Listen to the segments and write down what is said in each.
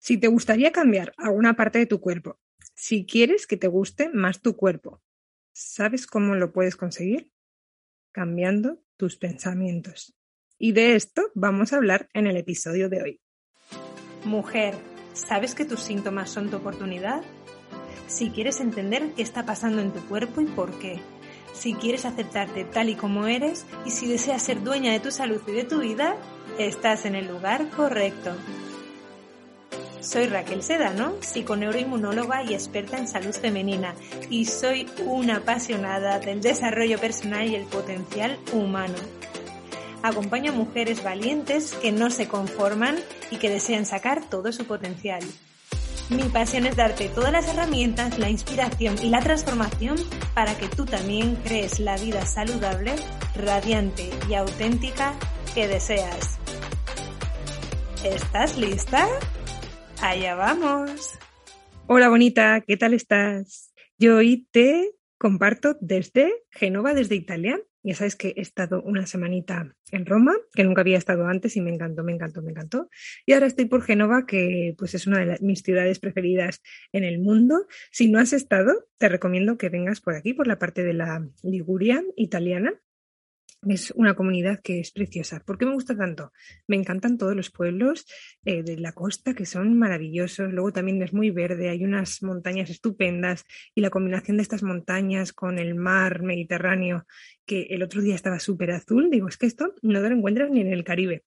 Si te gustaría cambiar alguna parte de tu cuerpo, si quieres que te guste más tu cuerpo, ¿sabes cómo lo puedes conseguir? Cambiando tus pensamientos. Y de esto vamos a hablar en el episodio de hoy. Mujer, ¿sabes que tus síntomas son tu oportunidad? Si quieres entender qué está pasando en tu cuerpo y por qué, si quieres aceptarte tal y como eres y si deseas ser dueña de tu salud y de tu vida, estás en el lugar correcto. Soy Raquel Sedano, psiconeuroinmunóloga y experta en salud femenina, y soy una apasionada del desarrollo personal y el potencial humano. Acompaño a mujeres valientes que no se conforman y que desean sacar todo su potencial. Mi pasión es darte todas las herramientas, la inspiración y la transformación para que tú también crees la vida saludable, radiante y auténtica que deseas. ¿Estás lista? Allá vamos. Hola bonita, ¿qué tal estás? Yo hoy te comparto desde Genova, desde Italia. Ya sabes que he estado una semanita en Roma, que nunca había estado antes y me encantó, me encantó, me encantó. Y ahora estoy por Genova, que pues es una de mis ciudades preferidas en el mundo. Si no has estado, te recomiendo que vengas por aquí, por la parte de la Liguria italiana, es una comunidad que es preciosa. ¿Por qué me gusta tanto? Me encantan todos los pueblos eh, de la costa que son maravillosos. Luego también es muy verde, hay unas montañas estupendas y la combinación de estas montañas con el mar Mediterráneo, que el otro día estaba súper azul, digo, es que esto no te lo encuentras ni en el Caribe.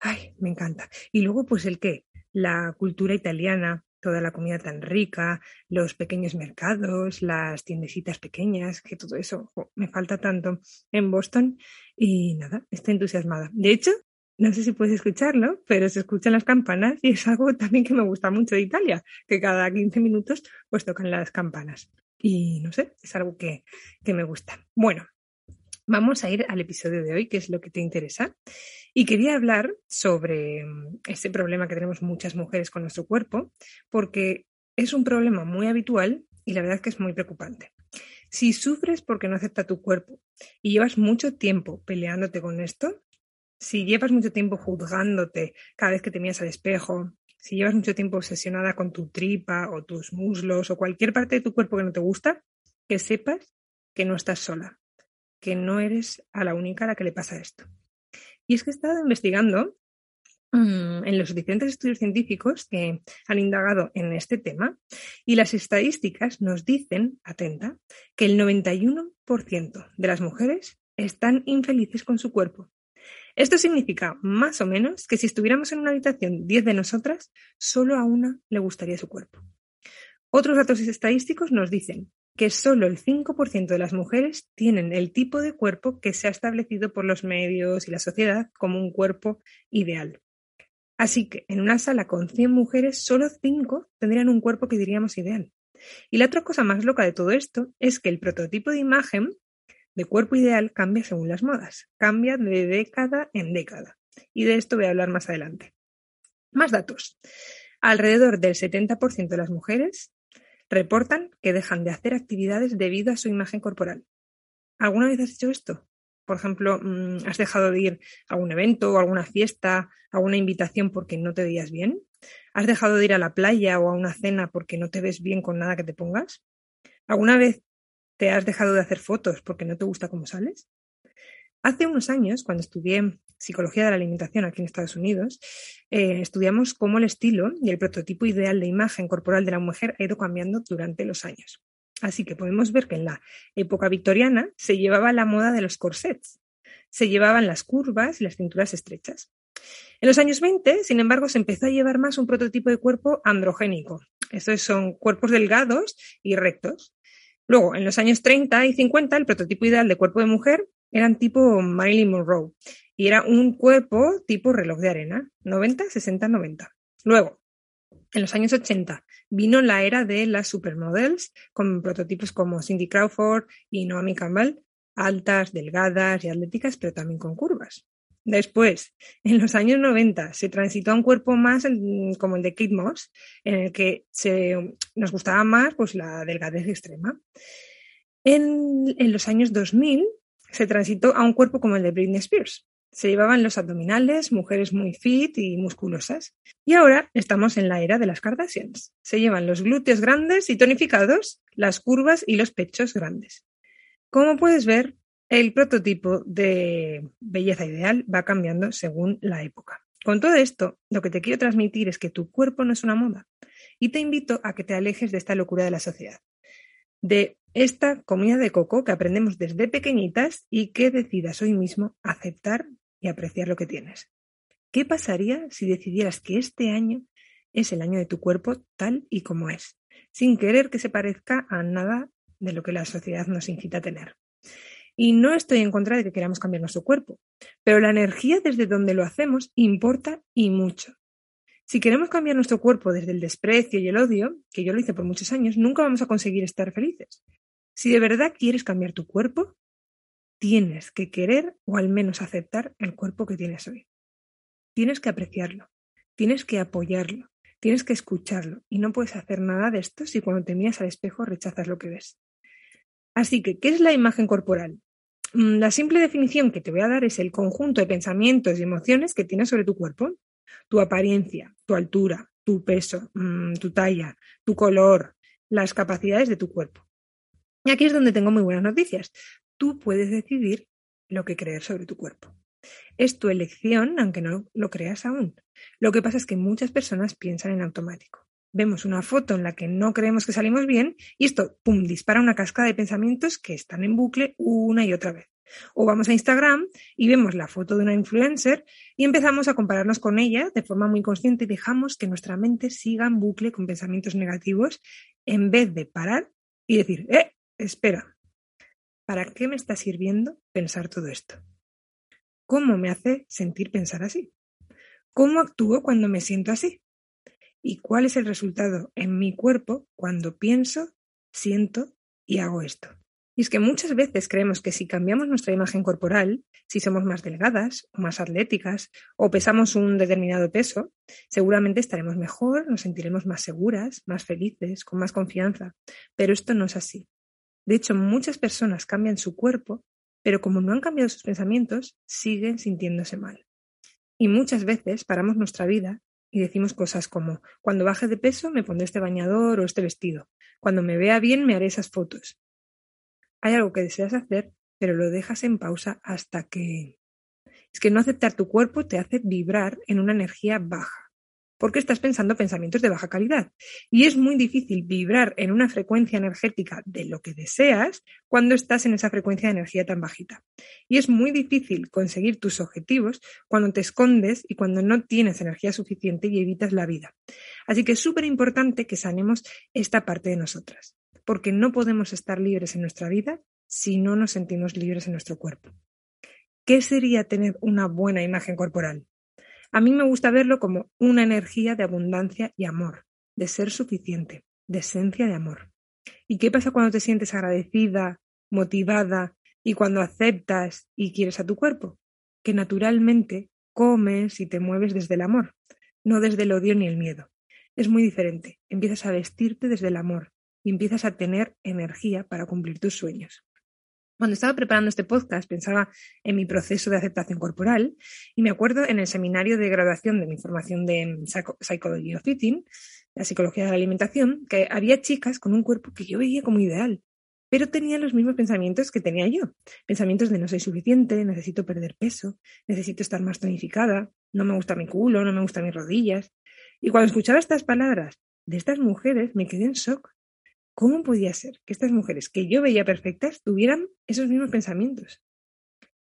Ay, me encanta. Y luego, pues el qué, la cultura italiana, toda la comida tan rica, los pequeños mercados, las tiendecitas pequeñas, que todo eso me falta tanto en Boston y nada, estoy entusiasmada. De hecho, no sé si puedes escucharlo, pero se escuchan las campanas y es algo también que me gusta mucho de Italia, que cada 15 minutos pues tocan las campanas. Y no sé, es algo que, que me gusta. Bueno, vamos a ir al episodio de hoy, que es lo que te interesa. Y quería hablar sobre ese problema que tenemos muchas mujeres con nuestro cuerpo, porque es un problema muy habitual y la verdad es que es muy preocupante. Si sufres porque no acepta tu cuerpo y llevas mucho tiempo peleándote con esto, si llevas mucho tiempo juzgándote cada vez que te miras al espejo, si llevas mucho tiempo obsesionada con tu tripa o tus muslos o cualquier parte de tu cuerpo que no te gusta, que sepas que no estás sola, que no eres a la única a la que le pasa esto. Y es que he estado investigando mm, en los diferentes estudios científicos que han indagado en este tema y las estadísticas nos dicen, atenta, que el 91% de las mujeres están infelices con su cuerpo. Esto significa más o menos que si estuviéramos en una habitación 10 de nosotras, solo a una le gustaría su cuerpo. Otros datos estadísticos nos dicen que solo el 5% de las mujeres tienen el tipo de cuerpo que se ha establecido por los medios y la sociedad como un cuerpo ideal. Así que en una sala con 100 mujeres, solo 5 tendrían un cuerpo que diríamos ideal. Y la otra cosa más loca de todo esto es que el prototipo de imagen de cuerpo ideal cambia según las modas, cambia de década en década. Y de esto voy a hablar más adelante. Más datos. Alrededor del 70% de las mujeres reportan que dejan de hacer actividades debido a su imagen corporal. ¿Alguna vez has hecho esto? Por ejemplo, mm, ¿has dejado de ir a un evento o a alguna fiesta, a una invitación porque no te veías bien? ¿Has dejado de ir a la playa o a una cena porque no te ves bien con nada que te pongas? ¿Alguna vez te has dejado de hacer fotos porque no te gusta cómo sales? Hace unos años, cuando estudié psicología de la alimentación aquí en Estados Unidos, eh, estudiamos cómo el estilo y el prototipo ideal de imagen corporal de la mujer ha ido cambiando durante los años. Así que podemos ver que en la época victoriana se llevaba la moda de los corsets, se llevaban las curvas y las cinturas estrechas. En los años 20, sin embargo, se empezó a llevar más un prototipo de cuerpo androgénico. Estos son cuerpos delgados y rectos. Luego, en los años 30 y 50, el prototipo ideal de cuerpo de mujer eran tipo Marilyn Monroe y era un cuerpo tipo reloj de arena, 90, 60, 90. Luego, en los años 80 vino la era de las supermodels con prototipos como Cindy Crawford y Naomi Campbell, altas, delgadas y atléticas, pero también con curvas. Después, en los años 90, se transitó a un cuerpo más como el de Kate Moss, en el que se, nos gustaba más pues, la delgadez extrema. En, en los años 2000 se transitó a un cuerpo como el de Britney Spears, Se llevaban los abdominales, mujeres muy fit y musculosas. Y ahora estamos en la era de las Kardashians. Se llevan los glúteos grandes y tonificados, las curvas y los pechos grandes. Como puedes ver, el prototipo de belleza ideal va cambiando según la época. Con todo esto, lo que te quiero transmitir es que tu cuerpo no es una moda y te invito a que te alejes de esta locura de la sociedad, de esta comida de coco que aprendemos desde pequeñitas y que decidas hoy mismo aceptar y apreciar lo que tienes. ¿Qué pasaría si decidieras que este año es el año de tu cuerpo tal y como es, sin querer que se parezca a nada de lo que la sociedad nos incita a tener? Y no estoy en contra de que queramos cambiar nuestro cuerpo, pero la energía desde donde lo hacemos importa y mucho. Si queremos cambiar nuestro cuerpo desde el desprecio y el odio, que yo lo hice por muchos años, nunca vamos a conseguir estar felices. Si de verdad quieres cambiar tu cuerpo, tienes que querer o al menos aceptar el cuerpo que tienes hoy. Tienes que apreciarlo, tienes que apoyarlo, tienes que escucharlo y no puedes hacer nada de esto si cuando te miras al espejo rechazas lo que ves. Así que, ¿qué es la imagen corporal? Mm, la simple definición que te voy a dar es el conjunto de pensamientos y emociones que tienes sobre tu cuerpo, tu apariencia, tu altura, tu peso, mm, tu talla, tu color, las capacidades de tu cuerpo. Y aquí es donde tengo muy buenas noticias. Tú puedes decidir lo que creer sobre tu cuerpo. Es tu elección, aunque no lo creas aún. Lo que pasa es que muchas personas piensan en automático vemos una foto en la que no creemos que salimos bien y esto, pum, dispara una cascada de pensamientos que están en bucle una y otra vez. O vamos a Instagram y vemos la foto de una influencer y empezamos a compararnos con ella de forma muy consciente y dejamos que nuestra mente siga en bucle con pensamientos negativos en vez de parar y decir, eh, espera, ¿para qué me está sirviendo pensar todo esto? ¿Cómo me hace sentir pensar así? ¿Cómo actúo cuando me siento así? y cuál es el resultado en mi cuerpo cuando pienso, siento y hago esto. Y es que muchas veces creemos que si cambiamos nuestra imagen corporal, si somos más delgadas más atléticas o pesamos un determinado peso, seguramente estaremos mejor, nos sentiremos más seguras, más felices, con más confianza. Pero esto no es así. De hecho, muchas personas cambian su cuerpo, pero como no han cambiado sus pensamientos, siguen sintiéndose mal. Y muchas veces paramos nuestra vida y decimos cosas como, cuando baje de peso me pondré este bañador o este vestido, cuando me vea bien me haré esas fotos. Hay algo que deseas hacer, pero lo dejas en pausa hasta que... Es que no aceptar tu cuerpo te hace vibrar en una energía baja porque estás pensando pensamientos de baja calidad. Y es muy difícil vibrar en una frecuencia energética de lo que deseas cuando estás en esa frecuencia de energía tan bajita. Y es muy difícil conseguir tus objetivos cuando te escondes y cuando no tienes energía suficiente y evitas la vida. Así que es súper importante que sanemos esta parte de nosotras, porque no podemos estar libres en nuestra vida si no nos sentimos libres en nuestro cuerpo. ¿Qué sería tener una buena imagen corporal? A mí me gusta verlo como una energía de abundancia y amor, de ser suficiente, de esencia de amor. ¿Y qué pasa cuando te sientes agradecida, motivada y cuando aceptas y quieres a tu cuerpo? Que naturalmente comes y te mueves desde el amor, no desde el odio ni el miedo. Es muy diferente. Empiezas a vestirte desde el amor y empiezas a tener energía para cumplir tus sueños. Cuando estaba preparando este podcast pensaba en mi proceso de aceptación corporal y me acuerdo en el seminario de graduación de mi formación de Psychology of Eating, la psicología de la alimentación, que había chicas con un cuerpo que yo veía como ideal, pero tenían los mismos pensamientos que tenía yo. Pensamientos de no soy suficiente, necesito perder peso, necesito estar más tonificada, no me gusta mi culo, no me gustan mis rodillas. Y cuando escuchaba estas palabras de estas mujeres me quedé en shock ¿Cómo podía ser que estas mujeres que yo veía perfectas tuvieran esos mismos pensamientos?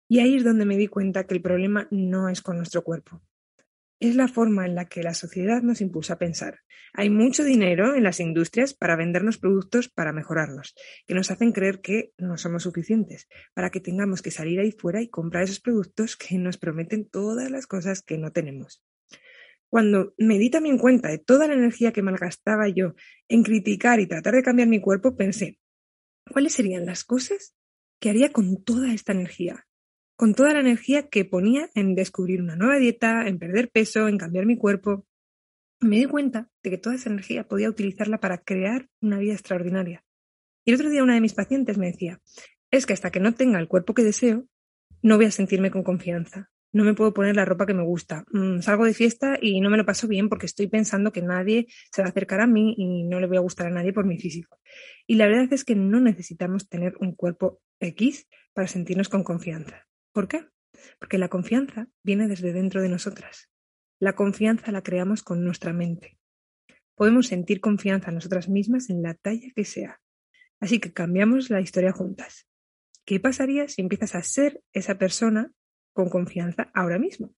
Y ahí es donde me di cuenta que el problema no es con nuestro cuerpo. Es la forma en la que la sociedad nos impulsa a pensar. Hay mucho dinero en las industrias para vendernos productos para mejorarnos, que nos hacen creer que no somos suficientes, para que tengamos que salir ahí fuera y comprar esos productos que nos prometen todas las cosas que no tenemos. Cuando me di también cuenta de toda la energía que malgastaba yo en criticar y tratar de cambiar mi cuerpo, pensé, ¿cuáles serían las cosas que haría con toda esta energía? Con toda la energía que ponía en descubrir una nueva dieta, en perder peso, en cambiar mi cuerpo. Me di cuenta de que toda esa energía podía utilizarla para crear una vida extraordinaria. Y el otro día una de mis pacientes me decía, es que hasta que no tenga el cuerpo que deseo, no voy a sentirme con confianza, no me puedo poner la ropa que me gusta. Mm, salgo de fiesta y no me lo paso bien porque estoy pensando que nadie se va a acercar a mí y no le voy a gustar a nadie por mi físico. Y la verdad es que no necesitamos tener un cuerpo X para sentirnos con confianza. ¿Por qué? Porque la confianza viene desde dentro de nosotras. La confianza la creamos con nuestra mente. Podemos sentir confianza en nosotras mismas en la talla que sea. Así que cambiamos la historia juntas. ¿Qué pasaría si empiezas a ser esa persona con confianza ahora mismo?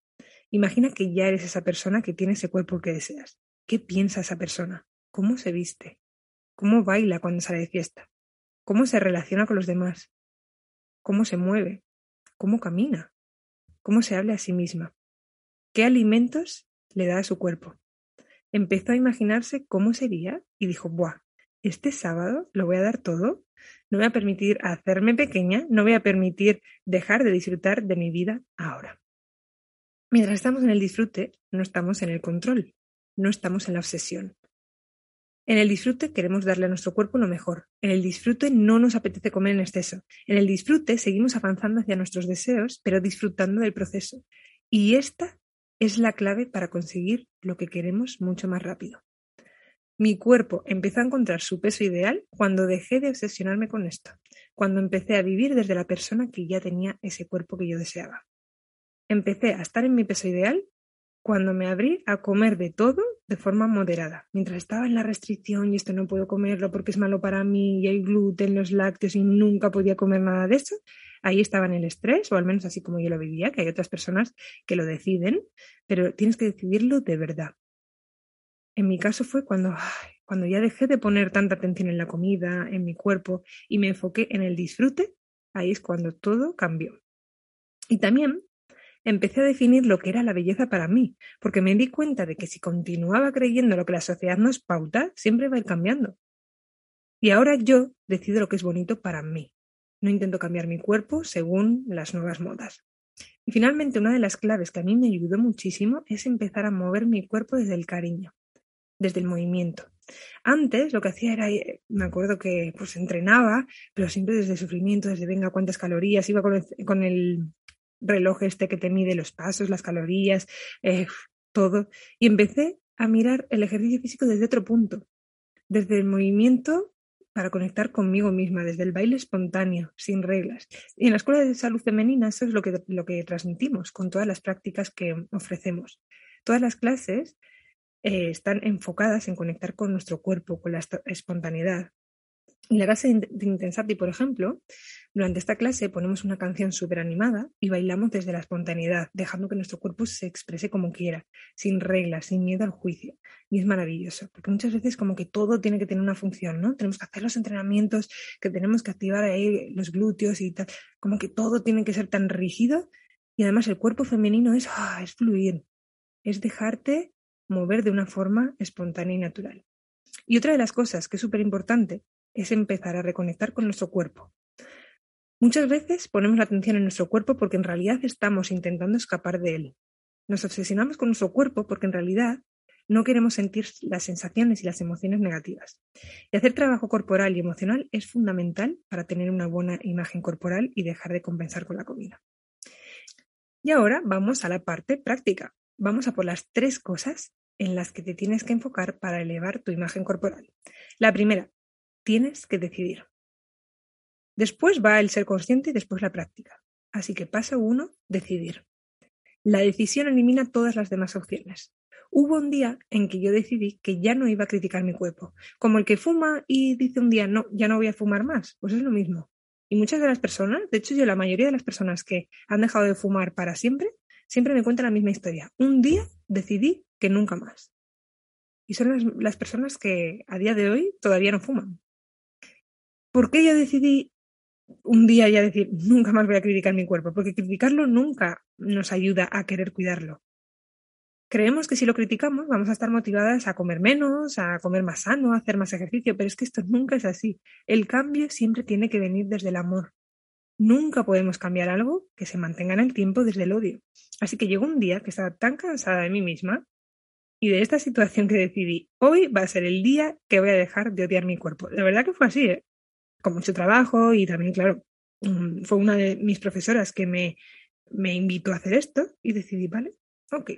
Imagina que ya eres esa persona que tiene ese cuerpo que deseas. ¿Qué piensa esa persona? ¿Cómo se viste? ¿Cómo baila cuando sale de fiesta? ¿Cómo se relaciona con los demás? ¿Cómo se mueve? ¿Cómo camina? ¿Cómo se habla a sí misma? ¿Qué alimentos le da a su cuerpo? Empezó a imaginarse cómo sería y dijo, ¡buah! Este sábado lo voy a dar todo no voy a permitir hacerme pequeña, no voy a permitir dejar de disfrutar de mi vida ahora. Mientras estamos en el disfrute, no estamos en el control, no estamos en la obsesión. En el disfrute queremos darle a nuestro cuerpo lo mejor. En el disfrute no nos apetece comer en exceso. En el disfrute seguimos avanzando hacia nuestros deseos, pero disfrutando del proceso. Y esta es la clave para conseguir lo que queremos mucho más rápido. Mi cuerpo empezó a encontrar su peso ideal cuando dejé de obsesionarme con esto, cuando empecé a vivir desde la persona que ya tenía ese cuerpo que yo deseaba. Empecé a estar en mi peso ideal cuando me abrí a comer de todo de forma moderada. Mientras estaba en la restricción y esto no puedo comerlo porque es malo para mí y hay gluten, los lácteos y nunca podía comer nada de eso, ahí estaba en el estrés, o al menos así como yo lo vivía, que hay otras personas que lo deciden, pero tienes que decidirlo de verdad. En mi caso fue cuando, cuando ya dejé de poner tanta atención en la comida, en mi cuerpo y me enfoqué en el disfrute, ahí es cuando todo cambió. Y también empecé a definir lo que era la belleza para mí, porque me di cuenta de que si continuaba creyendo lo que la sociedad nos pauta, siempre va a ir cambiando. Y ahora yo decido lo que es bonito para mí. No intento cambiar mi cuerpo según las nuevas modas. Y finalmente, una de las claves que a mí me ayudó muchísimo es empezar a mover mi cuerpo desde el cariño desde el movimiento. Antes lo que hacía era, eh, me acuerdo que pues entrenaba, pero siempre desde sufrimiento, desde venga cuántas calorías, iba con el, reloj este que te mide los pasos, las calorías, eh, todo. Y empecé a mirar el ejercicio físico desde otro punto, desde el movimiento para conectar conmigo misma, desde el baile espontáneo, sin reglas. Y en la Escuela de Salud Femenina eso es lo que, lo que transmitimos con todas las prácticas que ofrecemos. Todas las clases eh, están enfocadas en conectar con nuestro cuerpo, con la espontaneidad. En la clase de Intensati, por ejemplo, durante esta clase ponemos una canción súper animada y bailamos desde la espontaneidad, dejando que nuestro cuerpo se exprese como quiera, sin reglas, sin miedo al juicio. Y es maravilloso, porque muchas veces como que todo tiene que tener una función, ¿no? Tenemos que hacer los entrenamientos, que tenemos que activar ahí los glúteos y tal, como que todo tiene que ser tan rígido. Y además el cuerpo femenino es, ah, es fluir, es dejarte mover de una forma espontánea y natural. Y otra de las cosas que es súper importante es empezar a reconectar con nuestro cuerpo. Muchas veces ponemos la atención en nuestro cuerpo porque en realidad estamos intentando escapar de él. Nos obsesionamos con nuestro cuerpo porque en realidad no queremos sentir las sensaciones y las emociones negativas. Y hacer trabajo corporal y emocional es fundamental para tener una buena imagen corporal y dejar de compensar con la comida. Y ahora vamos a la parte práctica vamos a por las tres cosas en las que te tienes que enfocar para elevar tu imagen corporal. La primera, tienes que decidir. Después va el ser consciente y después la práctica. Así que paso uno, decidir. La decisión elimina todas las demás opciones. Hubo un día en que yo decidí que ya no iba a criticar mi cuerpo, como el que fuma y dice un día, no, ya no voy a fumar más, pues es lo mismo. Y muchas de las personas, de hecho yo la mayoría de las personas que han dejado de fumar para siempre, siempre me cuentan la misma historia. Un día decidí que nunca más. Y son las, personas que a día de hoy todavía no fuman. ¿Por qué yo decidí un día ya decir, nunca más voy a criticar mi cuerpo? Porque criticarlo nunca nos ayuda a querer cuidarlo. Creemos que si lo criticamos vamos a estar motivadas a comer menos, a comer más sano, a hacer más ejercicio, pero es que esto nunca es así. El cambio siempre tiene que venir desde el amor. Nunca podemos cambiar algo que se mantenga en el tiempo desde el odio. Así que llegó un día que estaba tan cansada de mí misma y de esta situación que decidí, hoy va a ser el día que voy a dejar de odiar mi cuerpo. La verdad que fue así, ¿eh? con mucho trabajo y también, claro, mm, fue una de mis profesoras que me me invitó a hacer esto y decidí, vale, ok,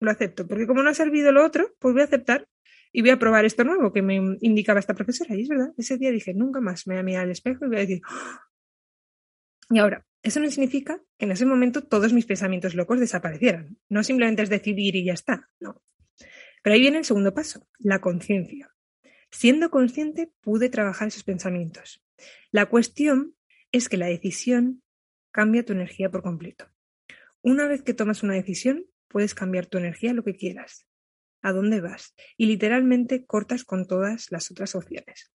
lo acepto, porque como no ha servido lo otro, pues voy a aceptar y voy a probar esto nuevo que me indicaba esta profesora. Y es verdad, ese día dije, nunca más me voy a mirar al espejo y voy a decir, ¡Ah!". Y ahora, eso no significa que en ese momento todos mis pensamientos locos desaparecieran. No simplemente es decidir y ya está, no. Pero ahí viene el segundo paso, la conciencia. Siendo consciente, pude trabajar esos pensamientos. La cuestión es que la decisión cambia tu energía por completo. Una vez que tomas una decisión, puedes cambiar tu energía a lo que quieras, a dónde vas, y literalmente cortas con todas las otras opciones.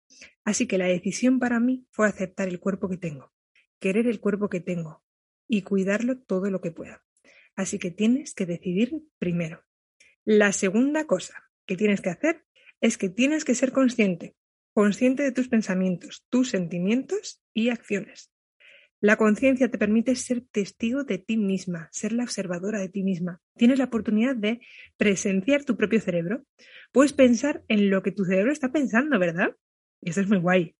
Así que la decisión para mí fue aceptar el cuerpo que tengo, querer el cuerpo que tengo y cuidarlo todo lo que pueda. Así que tienes que decidir primero. La segunda cosa que tienes que hacer es que tienes que ser consciente, consciente de tus pensamientos, tus sentimientos y acciones. La conciencia te permite ser testigo de ti misma, ser la observadora de ti misma. Tienes la oportunidad de presenciar tu propio cerebro. Puedes pensar en lo que tu cerebro está pensando, ¿verdad? Y eso es muy guay.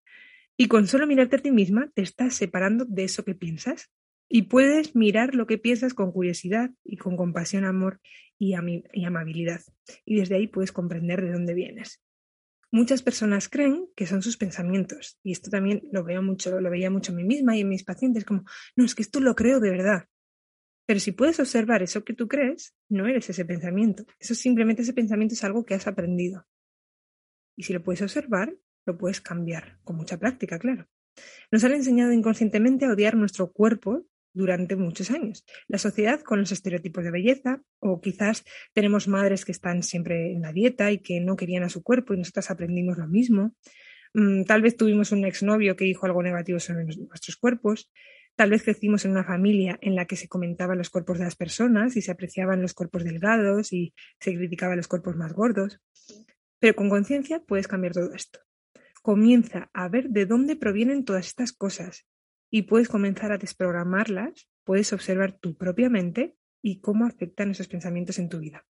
Y con solo mirarte a ti misma te estás separando de eso que piensas. Y puedes mirar lo que piensas con curiosidad y con compasión, amor y, amabilidad. Y desde ahí puedes comprender de dónde vienes. Muchas personas creen que son sus pensamientos, y esto también lo veo mucho, lo veía mucho en mí misma y en mis pacientes, como, no, es que esto lo creo de verdad. Pero si puedes observar eso que tú crees, no eres ese pensamiento. Eso simplemente ese pensamiento es algo que has aprendido. Y si lo puedes observar, lo puedes cambiar, con mucha práctica, claro. Nos han enseñado inconscientemente a odiar nuestro cuerpo durante muchos años. La sociedad con los estereotipos de belleza, o quizás tenemos madres que están siempre en la dieta y que no querían a su cuerpo y nosotras aprendimos lo mismo. Mm, tal vez tuvimos un exnovio que dijo algo negativo sobre nuestros cuerpos. Tal vez crecimos en una familia en la que se comentaban los cuerpos de las personas y se apreciaban los cuerpos delgados y se criticaban los cuerpos más gordos. Pero con conciencia puedes cambiar todo esto. Comienza a ver de dónde provienen todas estas cosas y puedes comenzar a desprogramarlas, puedes observar tu propia mente y cómo afectan esos pensamientos en tu vida.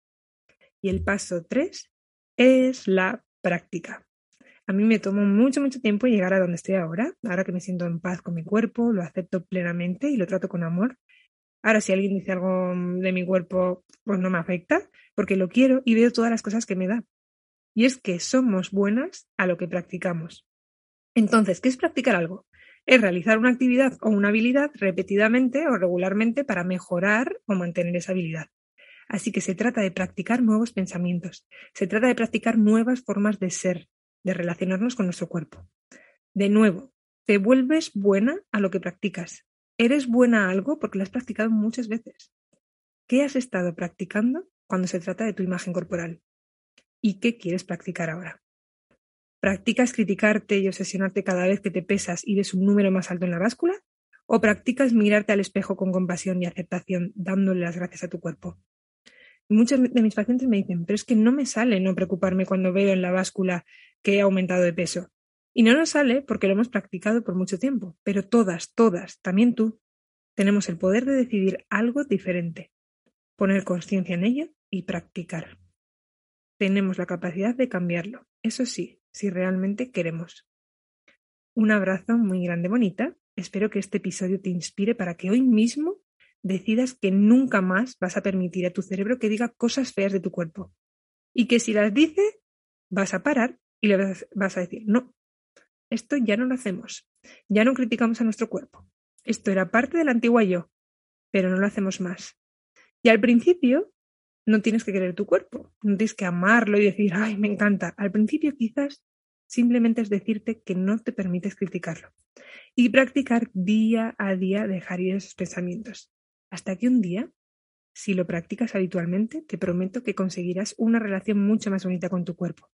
Y el paso tres es la práctica. A mí me tomó mucho, mucho tiempo llegar a donde estoy ahora, ahora que me siento en paz con mi cuerpo, lo acepto plenamente y lo trato con amor. Ahora si alguien dice algo de mi cuerpo, pues no me afecta, porque lo quiero y veo todas las cosas que me da. Y es que somos buenas a lo que practicamos. Entonces, ¿qué es practicar algo? es realizar una actividad o una habilidad repetidamente o regularmente para mejorar o mantener esa habilidad. Así que se trata de practicar nuevos pensamientos, se trata de practicar nuevas formas de ser, de relacionarnos con nuestro cuerpo. De nuevo, te vuelves buena a lo que practicas. Eres buena a algo porque lo has practicado muchas veces. ¿Qué has estado practicando cuando se trata de tu imagen corporal? ¿Y qué quieres practicar ahora? ¿Practicas criticarte y obsesionarte cada vez que te pesas y ves un número más alto en la báscula? ¿O practicas mirarte al espejo con compasión y aceptación, dándole las gracias a tu cuerpo? Muchos de mis pacientes me dicen, pero es que no me sale no preocuparme cuando veo en la báscula que he aumentado de peso. Y no nos sale porque lo hemos practicado por mucho tiempo, pero todas, todas, también tú, tenemos el poder de decidir algo diferente, poner conciencia en ello y practicar. Tenemos la capacidad de cambiarlo, eso sí, si realmente queremos. Un abrazo muy grande, bonita. Espero que este episodio te inspire para que hoy mismo decidas que nunca más vas a permitir a tu cerebro que diga cosas feas de tu cuerpo. Y que si las dice, vas a parar y le vas a decir, no, esto ya no lo hacemos. Ya no criticamos a nuestro cuerpo. Esto era parte del antiguo yo, pero no lo hacemos más. Y al principio no tienes que querer tu cuerpo, no tienes que amarlo y decir, ay, me encanta. Al principio quizás simplemente es decirte que no te permites criticarlo y practicar día a día dejar ir esos pensamientos. Hasta que un día, si lo practicas habitualmente, te prometo que conseguirás una relación mucho más bonita con tu cuerpo,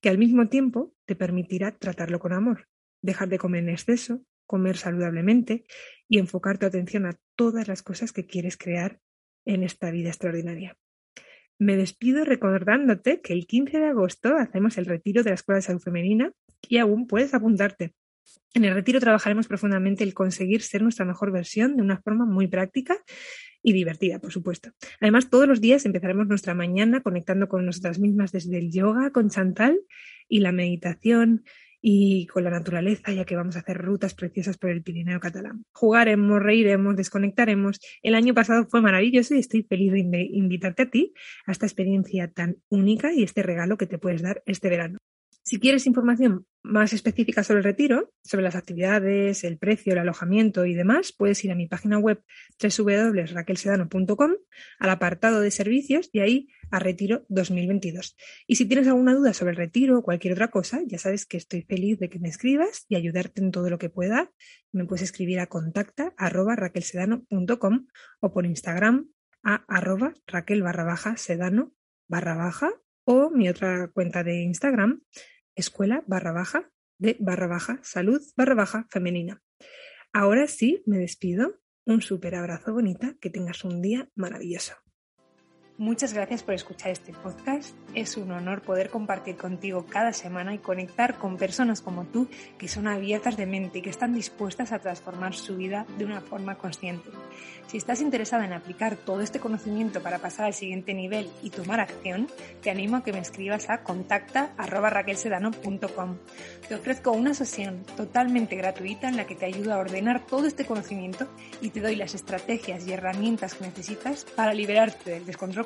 que al mismo tiempo te permitirá tratarlo con amor, dejar de comer en exceso, comer saludablemente y enfocar tu atención a todas las cosas que quieres crear en esta vida extraordinaria. Me despido recordándote que el 15 de agosto hacemos el retiro de la Escuela de Salud Femenina y aún puedes apuntarte. En el retiro trabajaremos profundamente el conseguir ser nuestra mejor versión de una forma muy práctica y divertida, por supuesto. Además, todos los días empezaremos nuestra mañana conectando con nosotras mismas desde el yoga con Chantal y la meditación y con la naturaleza, ya que vamos a hacer rutas preciosas por el Pirineo catalán. Jugaremos, reiremos, desconectaremos. El año pasado fue maravilloso y estoy feliz de invitarte a ti a esta experiencia tan única y este regalo que te puedes dar este verano. Si quieres información más específica sobre el retiro, sobre las actividades, el precio, el alojamiento y demás, puedes ir a mi página web www.raquelsedano.com al apartado de servicios y ahí a Retiro 2022. Y si tienes alguna duda sobre el retiro o cualquier otra cosa, ya sabes que estoy feliz de que me escribas y ayudarte en todo lo que pueda. Me puedes escribir a contacta arroba raquelsedano.com o por Instagram a arroba raquel barra baja sedano barra baja o mi otra cuenta de Instagram escuela barra baja de barra baja salud barra baja femenina. Ahora sí, me despido. Un súper abrazo bonita, que tengas un día maravilloso. Muchas gracias por escuchar este podcast. Es un honor poder compartir contigo cada semana y conectar con personas como tú que son abiertas de mente y que están dispuestas a transformar su vida de una forma consciente. Si estás interesada en aplicar todo este conocimiento para pasar al siguiente nivel y tomar acción, te animo a que me escribas a contacta.raquelsedano.com. Te ofrezco una sesión totalmente gratuita en la que te ayudo a ordenar todo este conocimiento y te doy las estrategias y herramientas que necesitas para liberarte del descontrol